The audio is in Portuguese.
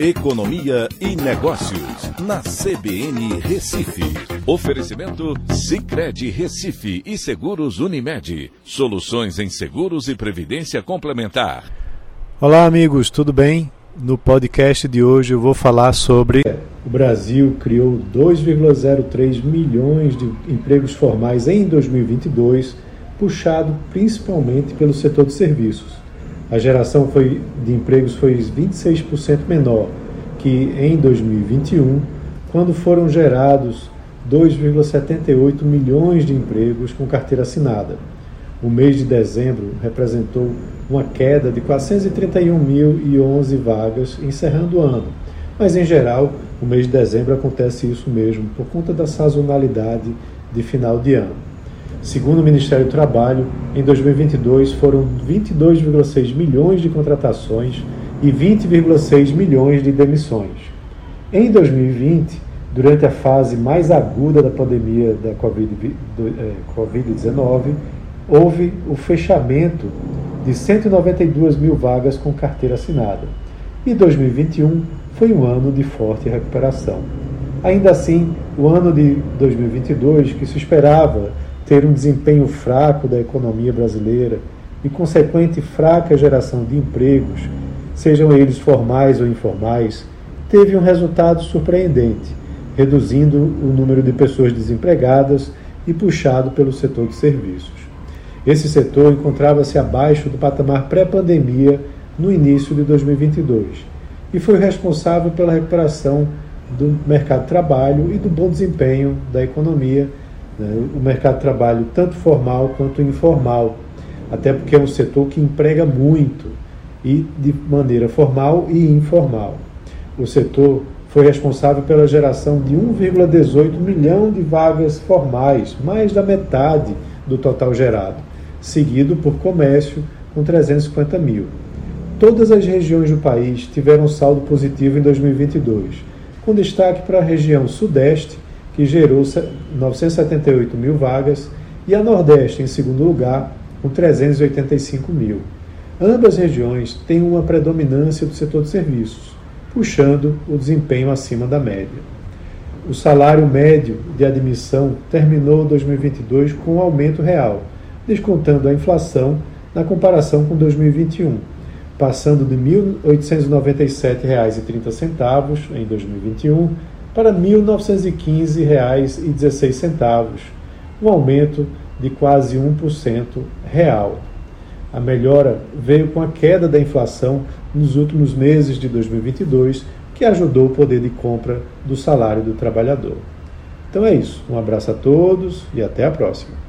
Economia e Negócios, na CBN Recife. Oferecimento Cicred Recife e Seguros Unimed. Soluções em seguros e previdência complementar. Olá, amigos, tudo bem? No podcast de hoje eu vou falar sobre. O Brasil criou 2,03 milhões de empregos formais em 2022, puxado principalmente pelo setor de serviços. A geração foi, de empregos foi 26% menor que em 2021, quando foram gerados 2,78 milhões de empregos com carteira assinada. O mês de dezembro representou uma queda de 431.011 vagas, encerrando o ano. Mas, em geral, o mês de dezembro acontece isso mesmo, por conta da sazonalidade de final de ano. Segundo o Ministério do Trabalho, em 2022 foram 22,6 milhões de contratações e 20,6 milhões de demissões. Em 2020, durante a fase mais aguda da pandemia da Covid-19, houve o fechamento de 192 mil vagas com carteira assinada. E 2021 foi um ano de forte recuperação. Ainda assim, o ano de 2022, que se esperava ter um desempenho fraco da economia brasileira e consequente fraca geração de empregos, sejam eles formais ou informais, teve um resultado surpreendente, reduzindo o número de pessoas desempregadas e puxado pelo setor de serviços. Esse setor encontrava-se abaixo do patamar pré-pandemia no início de 2022 e foi responsável pela recuperação do mercado de trabalho e do bom desempenho da economia, né? o mercado de trabalho tanto formal quanto informal, até porque é um setor que emprega muito e de maneira formal e informal. O setor foi responsável pela geração de 1,18 milhão de vagas formais, mais da metade do total gerado, seguido por comércio, com 350 mil. Todas as regiões do país tiveram saldo positivo em 2022, com destaque para a região Sudeste, que gerou 978 mil vagas, e a Nordeste, em segundo lugar, com 385 mil. Ambas regiões têm uma predominância do setor de serviços, puxando o desempenho acima da média. O salário médio de admissão terminou 2022 com um aumento real, descontando a inflação na comparação com 2021, passando de R$ 1.897,30 em 2021 para R$ 1.915,16, um aumento de quase 1% real. A melhora veio com a queda da inflação nos últimos meses de 2022, que ajudou o poder de compra do salário do trabalhador. Então é isso. Um abraço a todos e até a próxima.